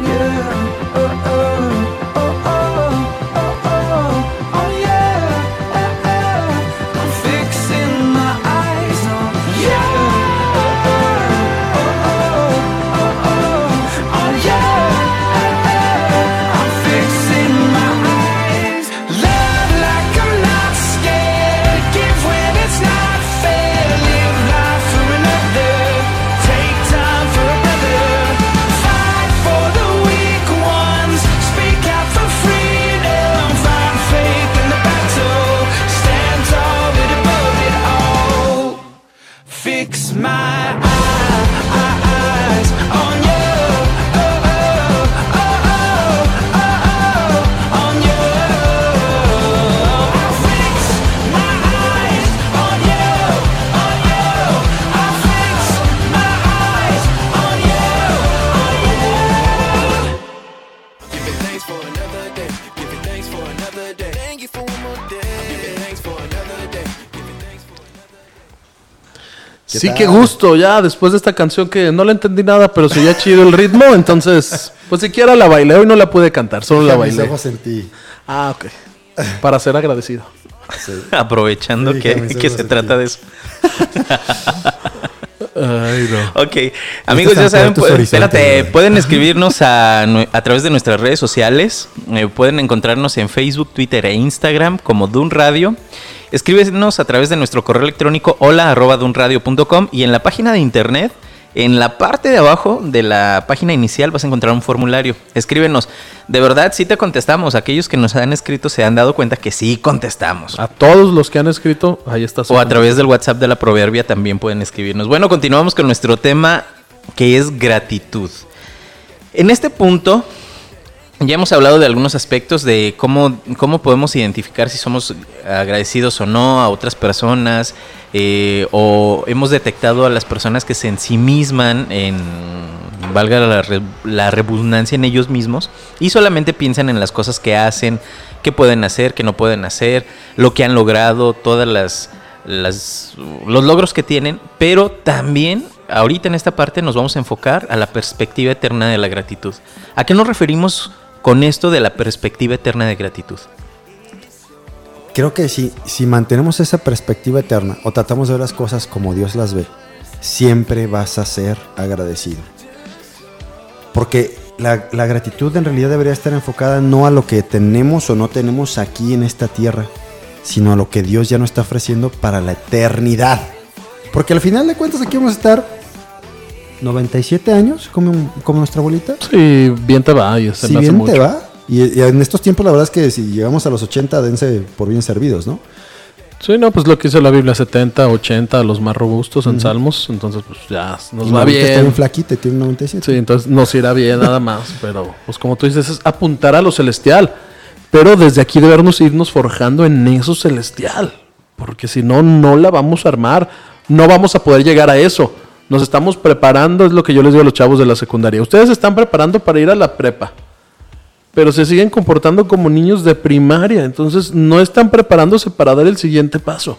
You. Oh, oh, Sí, qué gusto, ya después de esta canción que no le entendí nada, pero seguía chido el ritmo, entonces, pues siquiera la bailé, hoy no la pude cantar, solo la Fija mis bailé. ojos en ti. Ah, ok. Para ser agradecido. Aprovechando Sí, que, que se trata de eso. Ay, no. Ok, amigos, ya saben, tus pu- horizontes, espérate, pueden escribirnos a, a través de nuestras redes sociales. eh, pueden encontrarnos en Facebook, Twitter e Instagram como Dun Radio. Escríbenos a través de nuestro correo electrónico hola arroba dunradio.com y en la página de internet, en la parte de abajo de la página inicial vas a encontrar un formulario. Escríbenos. De verdad, sí te contestamos. Aquellos que nos han escrito se han dado cuenta que sí contestamos. A todos los que han escrito, ahí está. su O a través del WhatsApp de la Proverbia también pueden escribirnos. Bueno, continuamos con nuestro tema que es gratitud. En este punto ya hemos hablado de algunos aspectos de cómo, cómo podemos identificar si somos agradecidos o no a otras personas eh, o hemos detectado a las personas que se ensimisman en, valga la, la redundancia en ellos mismos y solamente piensan en las cosas que hacen, que pueden hacer, que no pueden hacer, lo que han logrado, todas las, las los logros que tienen, pero también ahorita en esta parte nos vamos a enfocar a la perspectiva eterna de la gratitud. ¿A qué nos referimos con esto de la perspectiva eterna de gratitud? Creo que si, si mantenemos esa perspectiva eterna o tratamos de ver las cosas como Dios las ve, siempre vas a ser agradecido. Porque la, la gratitud en realidad debería estar enfocada no a lo que tenemos o no tenemos aquí en esta tierra, sino a lo que Dios ya nos está ofreciendo para la eternidad. Porque al final de cuentas aquí vamos a estar 97 años como, como nuestra abuelita. Sí, bien te va. Y se Si me hace bien mucho. te va. Y, y en estos tiempos la verdad es que si llegamos a los 80, dense por bien servidos, ¿no? Sí, no, pues lo que dice la Biblia, 70, 80, los más robustos en Salmos. Entonces, pues ya nos Y va ahorita Está bien bien. flaquita, tiene 97. Sí, entonces nos irá bien nada más. Pero, pues como tú dices, es apuntar a lo celestial. Pero desde aquí debemos irnos forjando en eso celestial. Porque si no, no la vamos a armar. No vamos a poder llegar a eso. Nos estamos preparando, es lo que yo les digo a los chavos de la secundaria. Ustedes están preparando para ir a la prepa. Pero se siguen comportando como niños de primaria. Entonces no están preparándose para dar el siguiente paso.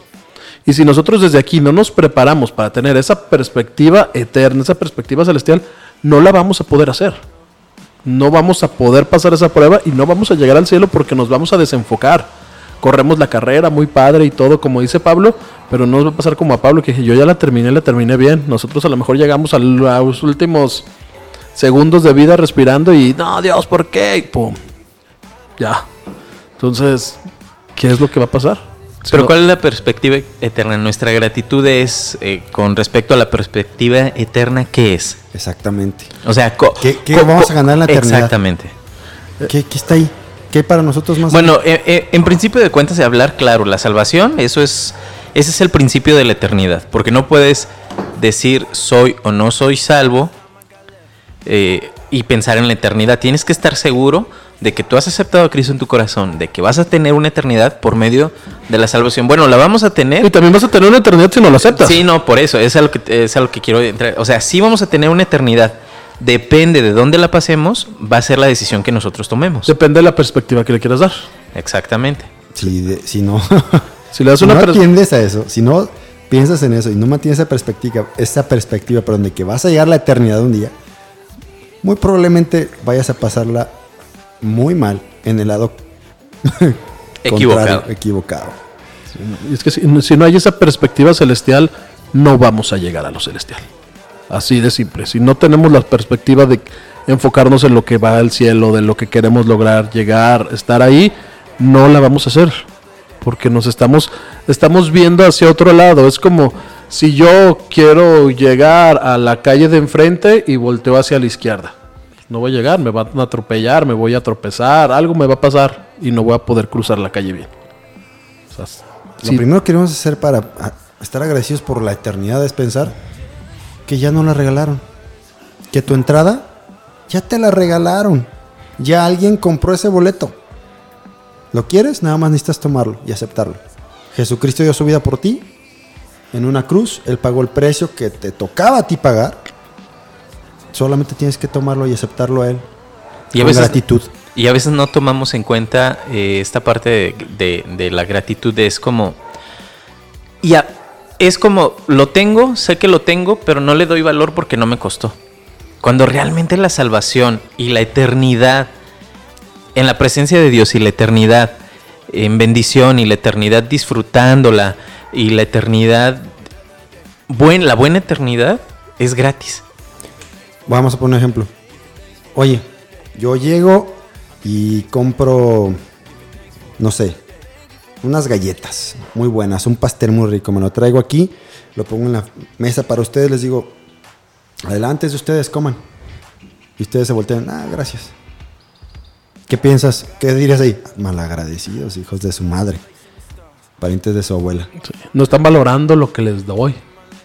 Y si nosotros desde aquí no nos preparamos para tener esa perspectiva eterna, esa perspectiva celestial, no la vamos a poder hacer. No vamos a poder pasar esa prueba y no vamos a llegar al cielo porque nos vamos a desenfocar. Corremos la carrera muy padre y todo, como dice Pablo, pero no nos va a pasar como a Pablo, que dije, yo ya la terminé, la terminé bien. Nosotros a lo mejor llegamos a los últimos segundos de vida respirando y, no, Dios, ¿por qué? Y pum. Ya. Entonces, ¿qué es lo que va a pasar? Si Pero no- ¿cuál es la perspectiva eterna? Nuestra gratitud es, eh, con respecto a la perspectiva eterna, ¿qué es? Exactamente. O sea, ¿Qué- vamos a ganar en la eternidad? Exactamente. ¿Qué, qué está ahí? ¿Qué hay para nosotros más? Bueno, eh, eh, en principio de cuentas de hablar, claro, la salvación, eso es, ese es el principio de la eternidad, porque no puedes decir soy o no soy salvo eh, y pensar en la eternidad. Tienes que estar seguro de que tú has aceptado a Cristo en tu corazón, de que vas a tener una eternidad por medio de la salvación. Bueno, la vamos a tener. Y también vas a tener una eternidad si no lo aceptas. Sí, no, por eso, es a lo que, es a lo que quiero entrar. O sea, sí vamos a tener una eternidad, depende de dónde la pasemos, va a ser la decisión que nosotros tomemos. Depende de la perspectiva que le quieras dar. Exactamente. Si, de- si no, Si le das si una no atiendes a eso, si no piensas en eso y no mantienes esa perspectiva, esa perspectiva, perdón, de que vas a llegar a la eternidad un día, muy probablemente vayas a pasarla muy mal en el lado Equivocado. equivocado. Es que si, si no hay esa perspectiva celestial, no vamos a llegar a lo celestial. Así de simple. Si no tenemos la perspectiva de enfocarnos en lo que va al cielo, de lo que queremos lograr, llegar, estar ahí, no la vamos a hacer. Porque nos estamos, estamos viendo hacia otro lado. Es como si yo quiero llegar a la calle de enfrente y volteo hacia la izquierda. No voy a llegar, me van a atropellar, me voy a tropezar, algo me va a pasar y no voy a poder cruzar la calle bien. O sea, Lo sí, primero que queremos hacer para a- estar agradecidos por la eternidad es pensar que ya no la regalaron. Que tu entrada ya te la regalaron. Ya alguien compró ese boleto. ¿Lo quieres? Nada más necesitas tomarlo y aceptarlo. Jesucristo dio su vida por ti en una cruz. Él pagó el precio que te tocaba a ti pagar. Solamente tienes que tomarlo y aceptarlo a Él. Y a con veces, gratitud. y a veces no tomamos en cuenta eh, esta parte de, de- de la gratitud. Es como. Y a- es como, lo tengo, sé que lo tengo, pero no le doy valor porque no me costó. Cuando realmente la salvación y la eternidad, en la presencia de Dios y la eternidad, en bendición y la eternidad disfrutándola y la eternidad, buen, la buena eternidad es gratis. Vamos a poner un ejemplo. Oye, yo llego y compro, no sé, unas galletas muy buenas, un pastel muy rico. Me lo traigo aquí, lo pongo en la mesa para ustedes. Les digo, adelante, si ustedes coman. Y ustedes se voltean, ah, gracias. ¿Qué piensas? ¿Qué dirías ahí? Malagradecidos, hijos de su madre. Parientes de su abuela. no están valorando lo que les doy.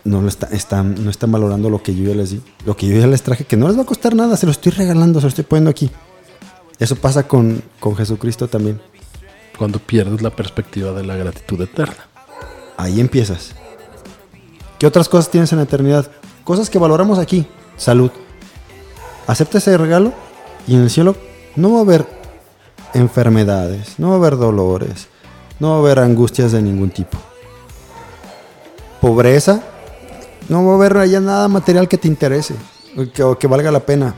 No, lo está- están, no están valorando lo que yo ya les di. Lo que yo ya les traje, que no les va a costar nada, se lo estoy regalando, se lo estoy poniendo aquí. Eso pasa con, con Jesucristo también. Cuando pierdes la perspectiva de la gratitud eterna. Ahí empiezas. ¿Qué otras cosas tienes en la eternidad? Cosas que valoramos aquí. Salud. Acepta ese regalo y en el cielo no va a haber enfermedades, no va a haber dolores, no va a haber angustias de ningún tipo. Pobreza, no va a haber allá nada material que te interese o que, o que valga la pena.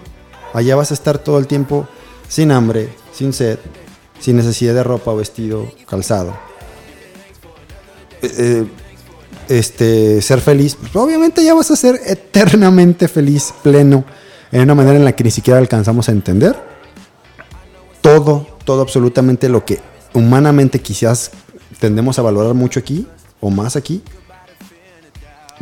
Allá vas a estar todo el tiempo sin hambre, sin sed, sin necesidad de ropa, vestido, calzado. Eh, eh, este, ser feliz, pues, obviamente ya vas a ser eternamente feliz, pleno, en una manera en la que ni siquiera alcanzamos a entender todo, todo absolutamente lo que humanamente quizás tendemos a valorar mucho aquí o más aquí,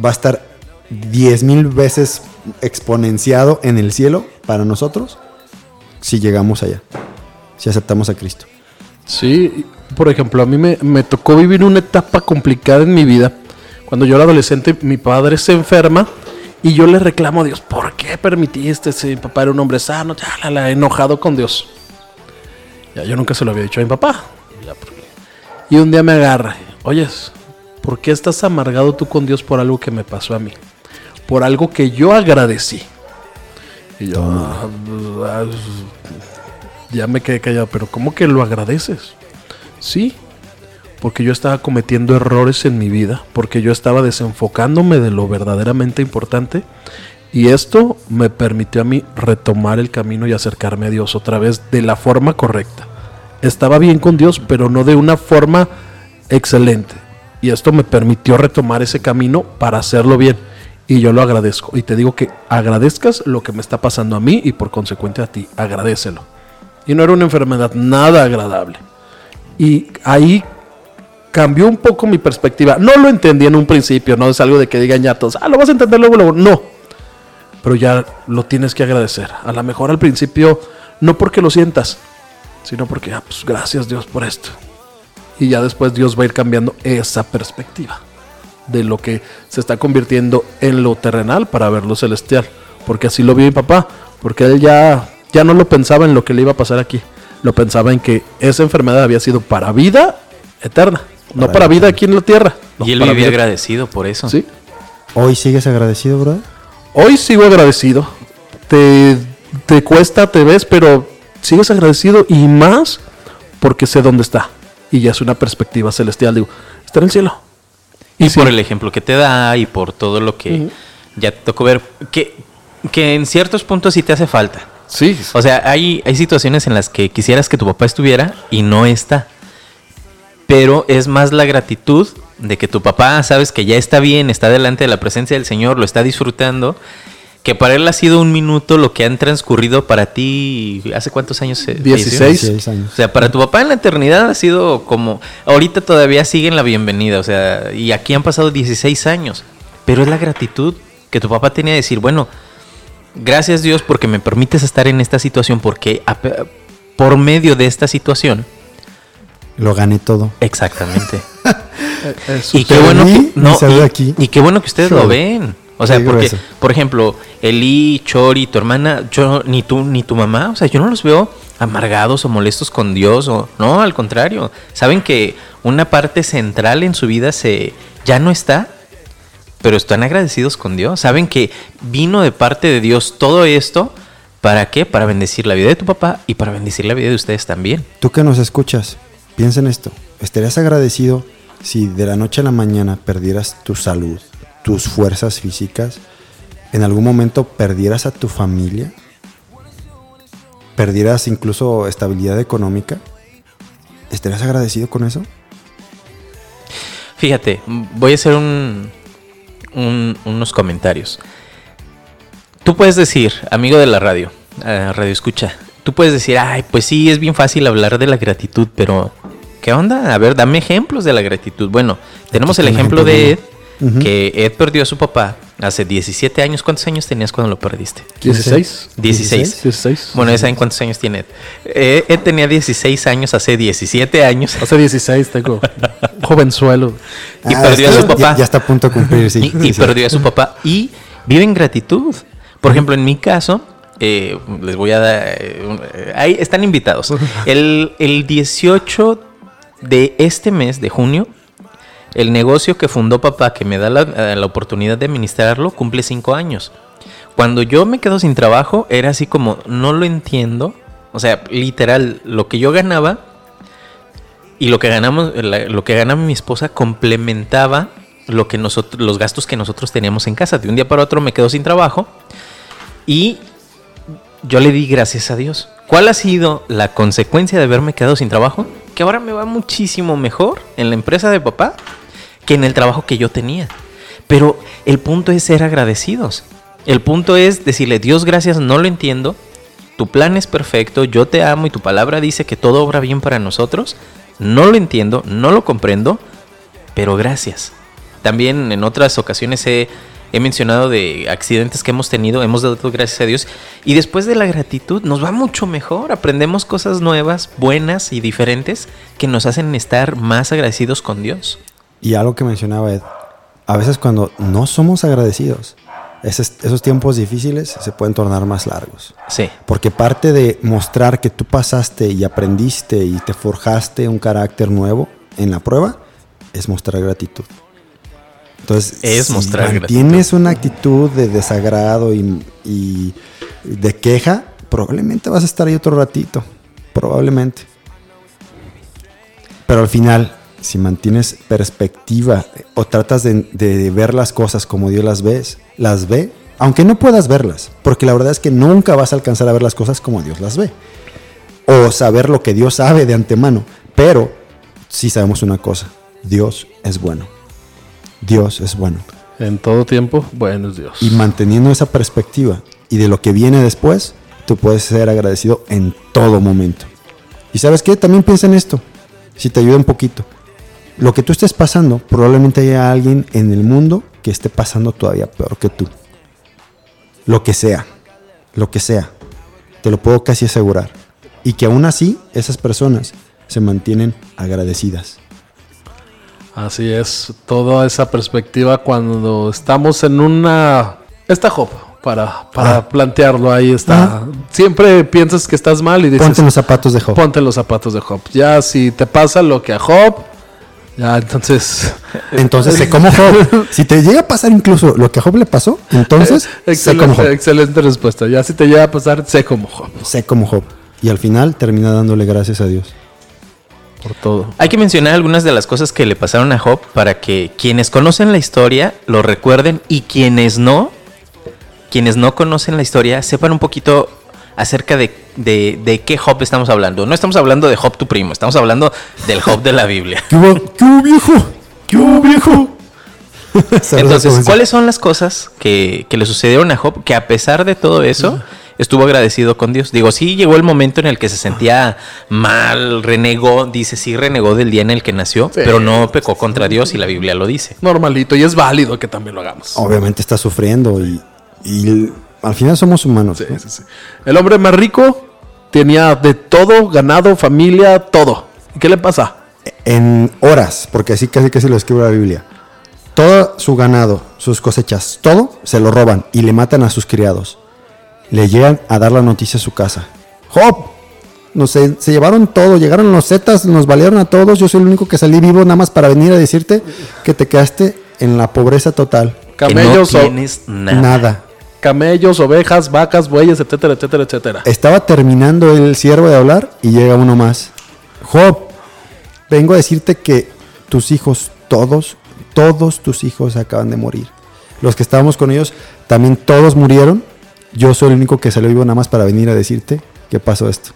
va a estar 10 mil veces exponenciado en el cielo para nosotros si llegamos allá, si aceptamos a Cristo. Sí, por ejemplo, a mí me, me tocó vivir una etapa complicada en mi vida. Cuando yo era adolescente, mi padre se enferma y yo le reclamo a Dios, ¿por qué permitiste? Si mi papá era un hombre sano, ya la, la, enojado con Dios. Ya yo nunca se lo había dicho a mi papá. Y un día me agarra, oyes, ¿por qué estás amargado tú con Dios por algo que me pasó a mí? Por algo que yo agradecí. Y yo, "Ah, ah, ya me quedé callado, pero ¿cómo que lo agradeces? Sí, porque yo estaba cometiendo errores en mi vida, porque yo estaba desenfocándome de lo verdaderamente importante y esto me permitió a mí retomar el camino y acercarme a Dios otra vez de la forma correcta. Estaba bien con Dios, pero no de una forma excelente. Y esto me permitió retomar ese camino para hacerlo bien. Y yo lo agradezco. Y te digo que agradezcas lo que me está pasando a mí y por consecuente a ti. Agradecelo. Y no era una enfermedad nada agradable. Y ahí cambió un poco mi perspectiva. No lo entendí en un principio, no es algo de que digan ya todos, ah, lo vas a entender luego, luego. No. Pero ya lo tienes que agradecer. A lo mejor al principio, no porque lo sientas, sino porque, ah, pues gracias Dios por esto. Y ya después Dios va a ir cambiando esa perspectiva de lo que se está convirtiendo en lo terrenal para ver lo celestial. Porque así lo vio mi papá. Porque él ya, ya no lo pensaba en lo que le iba a pasar aquí. Lo pensaba en que esa enfermedad había sido para vida eterna. no Para vida eterna. aquí en la tierra. no, y él vivía vida- agradecido por eso. Sí. ¿Hoy sigues agradecido, brother? Hoy sigo agradecido te, te cuesta, te ves, pero sigues agradecido y más porque sé dónde está. Y ya es una perspectiva celestial. Digo, está en el cielo. Y sí. por el ejemplo que te da y por todo lo que ya te tocó ver, que, que en ciertos puntos sí te hace falta. Sí. O sea, hay, hay situaciones en las que quisieras que tu papá estuviera y no está. Pero es más la gratitud de que tu papá, sabes que ya está bien, está delante de la presencia del Señor, lo está disfrutando, que para él ha sido un minuto lo que han transcurrido para ti. ¿Hace cuántos años? se falleció? 16. 16 años. O sea, para tu papá en la eternidad ha sido como. Ahorita todavía siguen la bienvenida, o sea, y aquí han pasado 16 años. Pero es la gratitud que tu papá tenía de decir, bueno, gracias Dios porque me permites estar en esta situación, porque a por medio de esta situación. Lo gané todo. Exactamente. Eso Y qué bueno que, no, y- aquí. y qué bueno que ustedes lo ven. O sea, porque, por ejemplo, Eli, Chori, tu hermana, yo, ni tú, ni tu mamá, o sea, yo no los veo amargados o molestos con Dios, o no, al contrario. Saben que una parte central en su vida se ya no está, pero están agradecidos con Dios. Saben que vino de parte de Dios todo esto, ¿para qué? Para bendecir la vida de tu papá y para bendecir la vida de ustedes también. Tú que nos escuchas, piensa en esto. ¿Estarías agradecido si de la noche a la mañana perdieras tu salud, tus fuerzas físicas? ¿En algún momento perdieras a tu familia? ¿Perdieras incluso estabilidad económica? ¿Estarías agradecido con eso? Fíjate, voy a hacer un, un- unos comentarios. Tú puedes decir, amigo de la radio, eh, radio escucha, tú puedes decir, ay, pues sí, es bien fácil hablar de la gratitud, pero ¿qué onda? A ver, dame ejemplos de la gratitud. Bueno, tenemos el ejemplo de Ed, que Ed perdió a su papá hace 17 años. ¿Cuántos años tenías cuando lo perdiste? 16. 16. 16. Bueno, ya saben cuántos años tiene Ed. Eh, Ed tenía 16 años hace 17 años. Hace 16 tengo jovenzuelo. Y Ah, perdió a su papá. Ya, ya está a punto de cumplir, sí. y, y Sí. perdió a su papá y vive en gratitud. Por ejemplo, en mi caso, eh, les voy a dar... eh, eh, ahí están invitados. El, el 18 de este mes, de junio, el negocio que fundó papá, que me da la, eh, la oportunidad de administrarlo, cumple cinco años. Cuando yo me quedo sin trabajo, era así como, no lo entiendo. O sea, literal, lo que yo ganaba y lo que ganamos, lo que ganaba mi esposa complementaba lo que nosotros, los gastos que nosotros teníamos en casa. De un día para otro me quedo sin trabajo y yo le di gracias a Dios. ¿Cuál ha sido la consecuencia de haberme quedado sin trabajo? Que ahora me va muchísimo mejor en la empresa de papá que en el trabajo que yo tenía. Pero el punto es ser agradecidos. El punto es decirle, Dios gracias, no lo entiendo. Tu plan es perfecto, yo te amo y tu palabra dice que todo obra bien para nosotros. No lo entiendo, no lo comprendo, pero gracias. También en otras ocasiones he, he mencionado de accidentes que hemos tenido, hemos dado gracias a Dios. Y después de la gratitud nos va mucho mejor, aprendemos cosas nuevas, buenas y diferentes que nos hacen estar más agradecidos con Dios. Y algo que mencionaba Ed, a veces cuando no somos agradecidos, esos, esos tiempos difíciles se pueden tornar más largos. Sí. Porque parte de mostrar que tú pasaste y aprendiste y te forjaste un carácter nuevo en la prueba es mostrar gratitud. Entonces, Es si mostrar mantienes una actitud de desagrado y, y de queja, probablemente vas a estar ahí otro ratito. Probablemente. Pero al final, si mantienes perspectiva o tratas de, de ver las cosas como Dios las ves, las ve, aunque no puedas verlas, porque la verdad es que nunca vas a alcanzar a ver las cosas como Dios las ve. O saber lo que Dios sabe de antemano. Pero sí sabemos una cosa, Dios es bueno. Dios es bueno. En todo tiempo, bueno es Dios. Y manteniendo esa perspectiva y de lo que viene después, tú puedes ser agradecido en todo momento. Y sabes qué, también piensa en esto, si te ayuda un poquito. Lo que tú estés pasando, probablemente haya alguien en el mundo que esté pasando todavía peor que tú. Lo que sea, lo que sea, te lo puedo casi asegurar. Y que aún así esas personas se mantienen agradecidas. Así es, toda esa perspectiva cuando estamos en una... Está Job, para, para Ah. plantearlo ahí está. Ah. Siempre piensas que estás mal y dices... Ponte los zapatos de Job. Ponte los zapatos de Job. Ya si te pasa lo que a Job, Ya, entonces. Entonces sé como Job. Si te llega a pasar incluso lo que a Job le pasó, entonces sé como excelente, Job. excelente respuesta. Ya si te llega a pasar, sé como Job. Sé como Job. Y al final termina dándole gracias a Dios. Por todo. Hay que mencionar algunas de las cosas que le pasaron a Job para que quienes conocen la historia lo recuerden y quienes no, quienes no conocen la historia, sepan un poquito acerca de, de- de qué Job estamos hablando. No estamos hablando de Job tu primo, estamos hablando del Job de la Biblia. ¿Qué hubo, ¿Qué hubo, viejo? ¿Qué hubo, viejo? Entonces, ¿cuáles son las cosas que, que le sucedieron a Job que a pesar de todo eso estuvo agradecido con Dios? Digo, sí llegó el momento en el que se sentía mal, renegó, dice, sí renegó del día en el que nació, Sí. pero no pecó contra Dios y la Biblia lo dice. Normalito. Y es válido que también lo hagamos. Obviamente está sufriendo y, y al final somos humanos. Sí, ¿no? sí, sí. El hombre más rico tenía de todo, ganado, familia, todo. ¿Y qué le pasa? En horas, porque así casi casi lo escribe la Biblia. Todo su ganado, sus cosechas, todo se lo roban y le matan a sus criados. Le llegan a dar la noticia a su casa. Job, no sé, se llevaron todo, llegaron los zetas, nos valieron a todos. Yo soy el único que salí vivo nada más para venir a decirte que te quedaste en la pobreza total. Camellos, que no o- tienes nada. Nada. Camellos, ovejas, vacas, bueyes, etcétera, etcétera, etcétera. Estaba terminando el siervo de hablar y llega uno más. Job, vengo a decirte que tus hijos, todos, todos tus hijos acaban de morir. Los que estábamos con ellos, también todos murieron. Yo soy el único que salió vivo nada más para venir a decirte que pasó esto.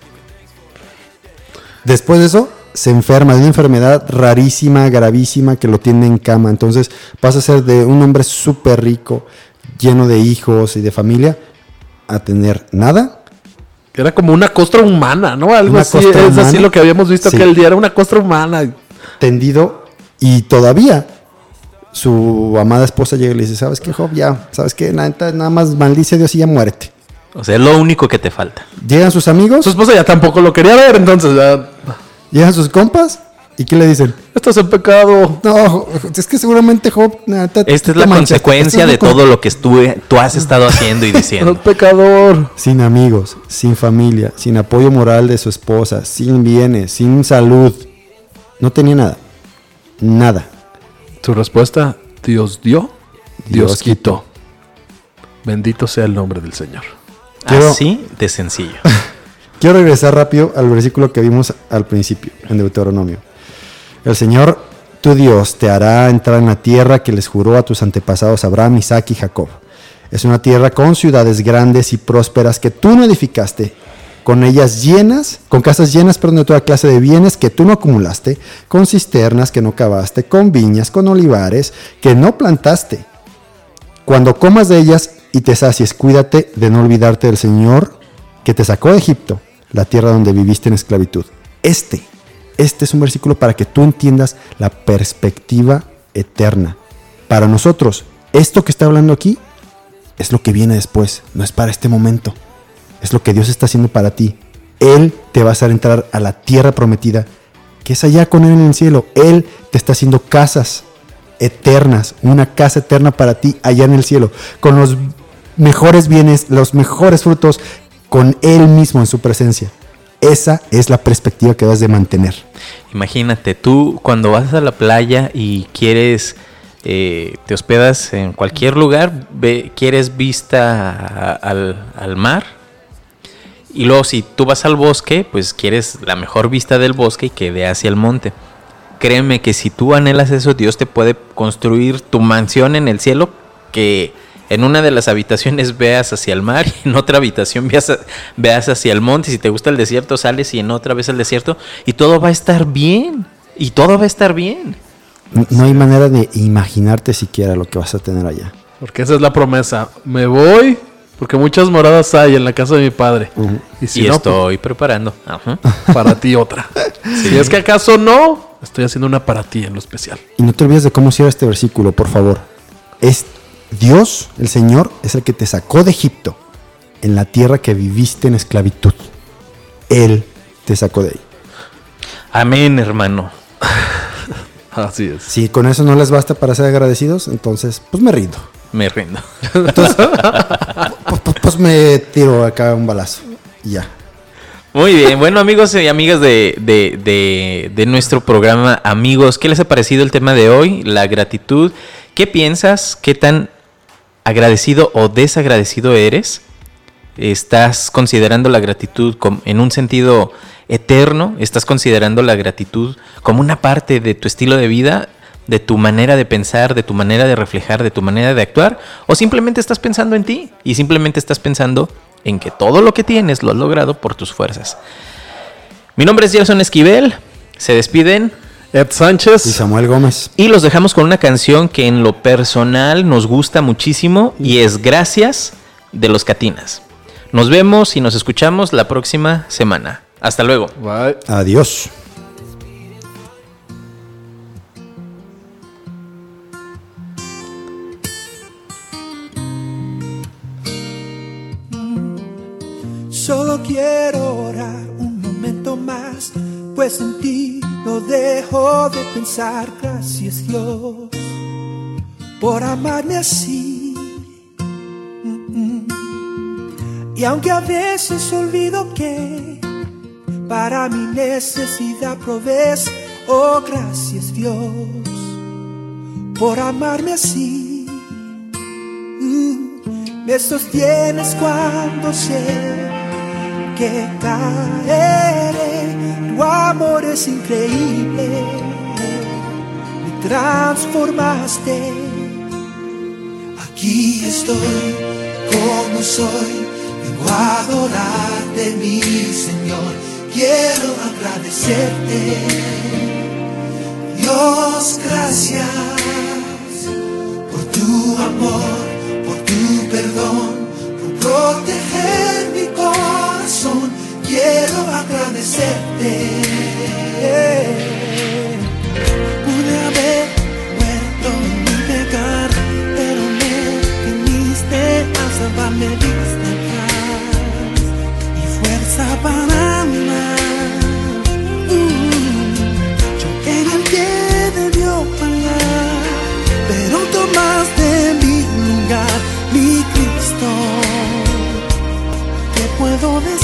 Después de eso, se enferma de una enfermedad rarísima, gravísima, que lo tiene en cama. Entonces pasa a ser de un hombre súper rico, lleno de hijos y de familia, a tener nada Era como una costra humana, ¿no? Algo Una así. Es así lo que habíamos visto Sí. aquel día. Era una costra humana. tendido y todavía su amada esposa llega y le dice, ¿sabes qué, Job? Ya, ¿sabes qué? Nada, nada más maldice a Dios y ya muérete. O sea, es lo único que te falta. Llegan sus amigos, Su esposa ya tampoco lo quería ver, entonces ya. llegan sus compas y ¿qué le dicen? Esto es el pecado. No, es que seguramente Job... Esta es la consecuencia de todo lo que estuve- tú has estado haciendo y diciendo. pecador. Sin amigos, sin familia, sin apoyo moral de su esposa, sin bienes, sin salud. No tenía nada. Nada. Su respuesta: Dios dio, Dios, Dios quitó. Bendito sea el nombre del Señor. Quiero- Así de sencillo. Quiero regresar rápido al versículo que vimos al principio, en Deuteronomio. El Señor, tu Dios, te hará entrar en la tierra que les juró a tus antepasados Abraham, Isaac y Jacob. Es una tierra con ciudades grandes y prósperas que tú no edificaste, con ellas llenas, con casas llenas, perdón, de toda clase de bienes que tú no acumulaste, con cisternas que no cavaste, con viñas, con olivares que no plantaste. Cuando comas de ellas y te sacies, cuídate de no olvidarte del Señor que te sacó de Egipto, la tierra donde viviste en esclavitud. Este, este es un versículo para que tú entiendas la perspectiva eterna. Para nosotros, esto que está hablando aquí es lo que viene después, no es para este momento. Es lo que Dios está haciendo para ti. Él te va a hacer entrar a la tierra prometida, que es allá con Él en el cielo. Él te está haciendo casas eternas, una casa eterna para ti allá en el cielo, con los mejores bienes, los mejores frutos, con Él mismo en su presencia. Esa es la perspectiva que debes de mantener. Imagínate, tú cuando vas a la playa y quieres, eh, te hospedas en cualquier lugar, ve- quieres vista al, al mar. Y luego si tú vas al bosque, pues quieres la mejor vista del bosque y que dé hacia el monte. Créeme que si tú anhelas eso, Dios te puede construir tu mansión en el cielo que en una de las habitaciones veas hacia el mar y en otra habitación veas, veas hacia el monte. Si te gusta el desierto, sales y en otra vez el desierto y todo va a estar bien. Y todo va a estar bien. No hay manera de imaginarte siquiera lo que vas a tener allá. Porque esa es la promesa. Me voy porque muchas moradas hay en la casa de mi padre. Y si y no, estoy preparando. Ajá. pues, para ti otra. Si es que acaso no, estoy haciendo una para ti en lo especial. Y no te olvides de cómo cierra este versículo, por favor. Es Dios, el Señor, es el que te sacó de Egipto, en la tierra que viviste en esclavitud. Él te sacó de ahí. Amén, hermano. Así es. Si con eso no les basta para ser agradecidos, entonces, pues me rindo. Me rindo. Pues, pues- pues me tiro acá un balazo. Y ya. Muy bien, bueno amigos y amigas de, de- de- de nuestro programa Amigos, ¿qué les ha parecido el tema de hoy? La gratitud. ¿Qué piensas? ¿Qué tan agradecido o desagradecido eres? ¿Estás considerando la gratitud en un sentido eterno? ¿Estás considerando la gratitud como una parte de tu estilo de vida? de tu manera de pensar, de tu manera de reflejar, de tu manera de actuar, o simplemente estás pensando en ti y simplemente estás pensando en que todo lo que tienes lo has logrado por tus fuerzas. Mi nombre es Gerson Esquivel, se despiden Ed Sánchez. Y Samuel Gómez. y los dejamos con una canción que en lo personal nos gusta muchísimo y es Gracias de los Catinas. Nos vemos y nos escuchamos la próxima semana. Hasta luego. Bye. Adiós. Solo quiero orar un momento más, pues en ti no dejo de pensar. Gracias Dios por amarme así. Y aunque a veces olvido que para mi necesidad provees, oh gracias Dios por amarme así. Mm, Me sostienes cuando sé que caeré. Tu amor es increíble. Me transformaste. Aquí estoy como soy. Vengo a adorarte, mi Señor. Quiero agradecerte. Dios, gracias por tu amor, por tu perdón, por proteger mi corazón. Quiero agradecerte. Pude haber muerto en mi pecar, pero me viniste a salvarme, diste paz y fuerza para amar. Mm, yo era el que debió pagar, pero tomaste mi lugar, mi Cristo. ¿Qué puedo decir?